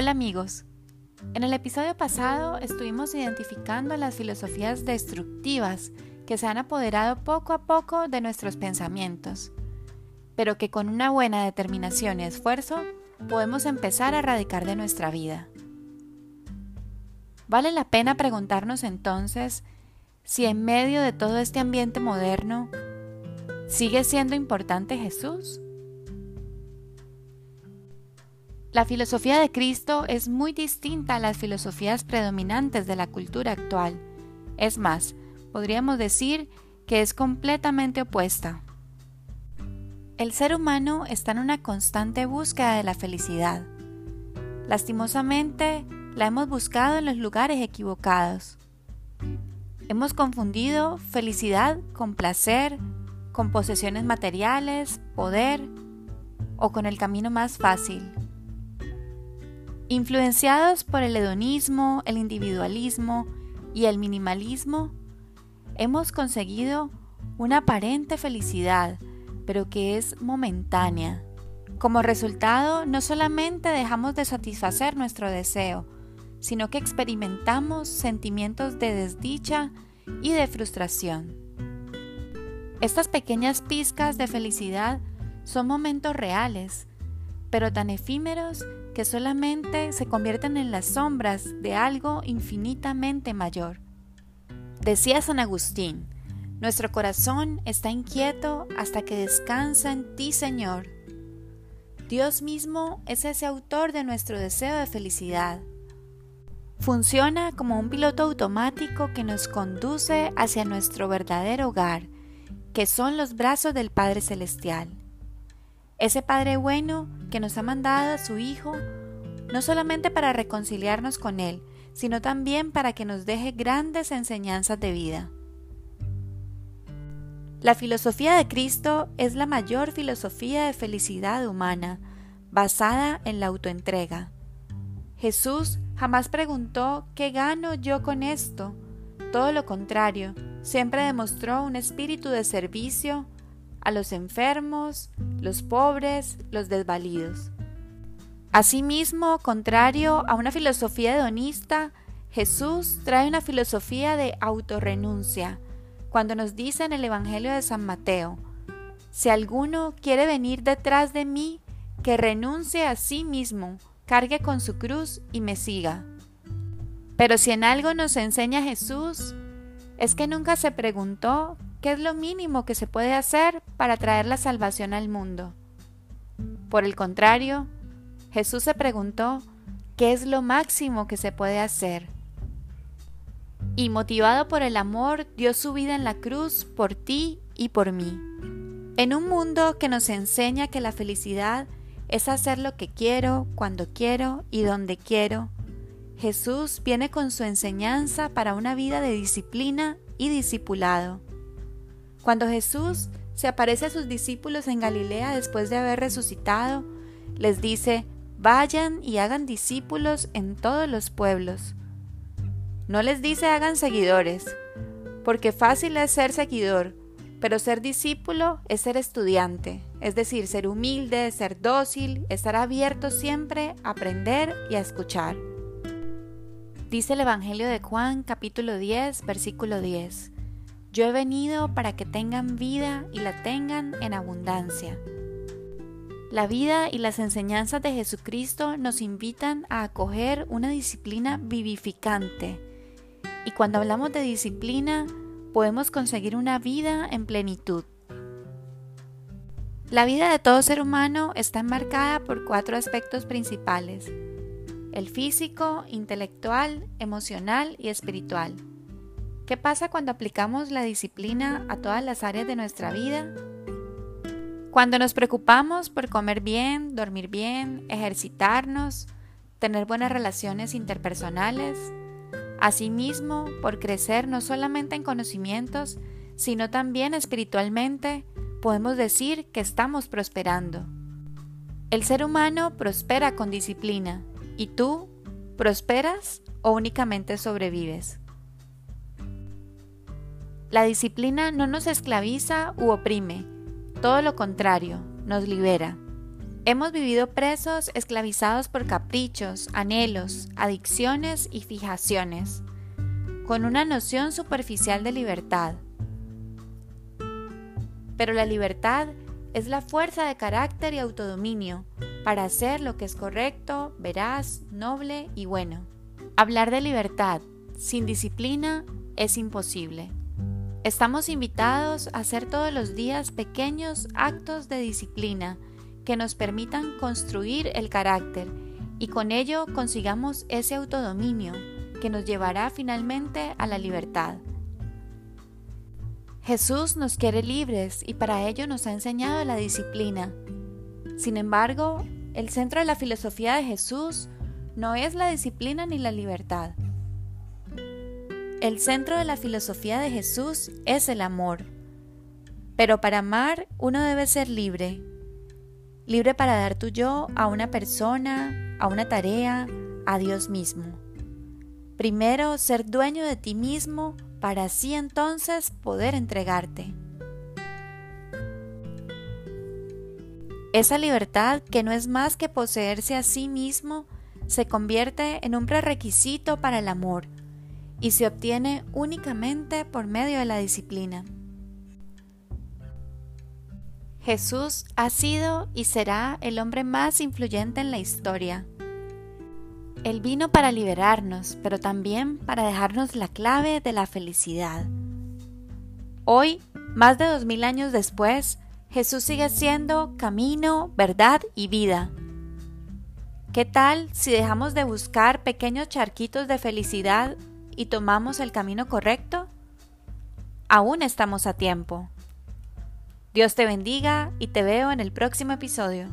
Hola amigos. En el episodio pasado estuvimos identificando las filosofías destructivas que se han apoderado poco a poco de nuestros pensamientos, pero que con una buena determinación y esfuerzo podemos empezar a erradicar de nuestra vida. Vale la pena preguntarnos entonces si en medio de todo este ambiente moderno sigue siendo importante Jesús. La filosofía de Cristo es muy distinta a las filosofías predominantes de la cultura actual. Es más, podríamos decir que es completamente opuesta. El ser humano está en una constante búsqueda de la felicidad. Lastimosamente, la hemos buscado en los lugares equivocados. Hemos confundido felicidad con placer, con posesiones materiales, poder o con el camino más fácil, Influenciados por el hedonismo, el individualismo y el minimalismo, hemos conseguido una aparente felicidad, pero que es momentánea. Como resultado, no solamente dejamos de satisfacer nuestro deseo, sino que experimentamos sentimientos de desdicha y de frustración. Estas pequeñas pizcas de felicidad son momentos reales, pero tan efímeros que solamente se convierten en las sombras de algo infinitamente mayor. Decía San Agustín, nuestro corazón está inquieto hasta que descansa en ti, Señor. Dios mismo es ese autor de nuestro deseo de felicidad. Funciona como un piloto automático que nos conduce hacia nuestro verdadero hogar, que son los brazos del Padre Celestial. Ese Padre bueno que nos ha mandado a su Hijo, no solamente para reconciliarnos con Él, sino también para que nos deje grandes enseñanzas de vida. La filosofía de Cristo es la mayor filosofía de felicidad humana, basada en la autoentrega. Jesús jamás preguntó ¿qué gano yo con esto? Todo lo contrario, siempre demostró un espíritu de servicio, a los enfermos, los pobres, los desvalidos. Asimismo, contrario a una filosofía hedonista, Jesús trae una filosofía de autorrenuncia, cuando nos dice en el Evangelio de San Mateo, si alguno quiere venir detrás de mí, que renuncie a sí mismo, cargue con su cruz y me siga. Pero si en algo nos enseña Jesús, es que nunca se preguntó ¿Qué es lo mínimo que se puede hacer para traer la salvación al mundo? Por el contrario, Jesús se preguntó, ¿qué es lo máximo que se puede hacer? Y motivado por el amor, dio su vida en la cruz por ti y por mí. En un mundo que nos enseña que la felicidad es hacer lo que quiero, cuando quiero y donde quiero, Jesús viene con su enseñanza para una vida de disciplina y discipulado. Cuando Jesús se aparece a sus discípulos en Galilea después de haber resucitado, les dice, vayan y hagan discípulos en todos los pueblos. No les dice hagan seguidores, porque fácil es ser seguidor, pero ser discípulo es ser estudiante, es decir, ser humilde, ser dócil, estar abierto siempre a aprender y a escuchar. Dice el Evangelio de Juan capítulo 10, versículo 10. Yo he venido para que tengan vida y la tengan en abundancia. La vida y las enseñanzas de Jesucristo nos invitan a acoger una disciplina vivificante. Y cuando hablamos de disciplina, podemos conseguir una vida en plenitud. La vida de todo ser humano está enmarcada por cuatro aspectos principales. El físico, intelectual, emocional y espiritual. ¿Qué pasa cuando aplicamos la disciplina a todas las áreas de nuestra vida? Cuando nos preocupamos por comer bien, dormir bien, ejercitarnos, tener buenas relaciones interpersonales, asimismo por crecer no solamente en conocimientos, sino también espiritualmente, podemos decir que estamos prosperando. El ser humano prospera con disciplina, ¿y tú prosperas o únicamente sobrevives? La disciplina no nos esclaviza u oprime, todo lo contrario, nos libera. Hemos vivido presos, esclavizados por caprichos, anhelos, adicciones y fijaciones, con una noción superficial de libertad. Pero la libertad es la fuerza de carácter y autodominio para hacer lo que es correcto, veraz, noble y bueno. Hablar de libertad sin disciplina es imposible. Estamos invitados a hacer todos los días pequeños actos de disciplina que nos permitan construir el carácter y con ello consigamos ese autodominio que nos llevará finalmente a la libertad. Jesús nos quiere libres y para ello nos ha enseñado la disciplina. Sin embargo, el centro de la filosofía de Jesús no es la disciplina ni la libertad. El centro de la filosofía de Jesús es el amor. Pero para amar uno debe ser libre, libre para dar tu yo a una persona, a una tarea, a Dios mismo. Primero, ser dueño de ti mismo para así entonces poder entregarte. Esa libertad, que no es más que poseerse a sí mismo, se convierte en un prerequisito para el amor y se obtiene únicamente por medio de la disciplina. Jesús ha sido y será el hombre más influyente en la historia. Él vino para liberarnos, pero también para dejarnos la clave de la felicidad. Hoy, más de dos mil años después, Jesús sigue siendo camino, verdad y vida. ¿Qué tal si dejamos de buscar pequeños charquitos de felicidad y tomamos el camino correcto? Aún estamos a tiempo. Dios te bendiga y te veo en el próximo episodio.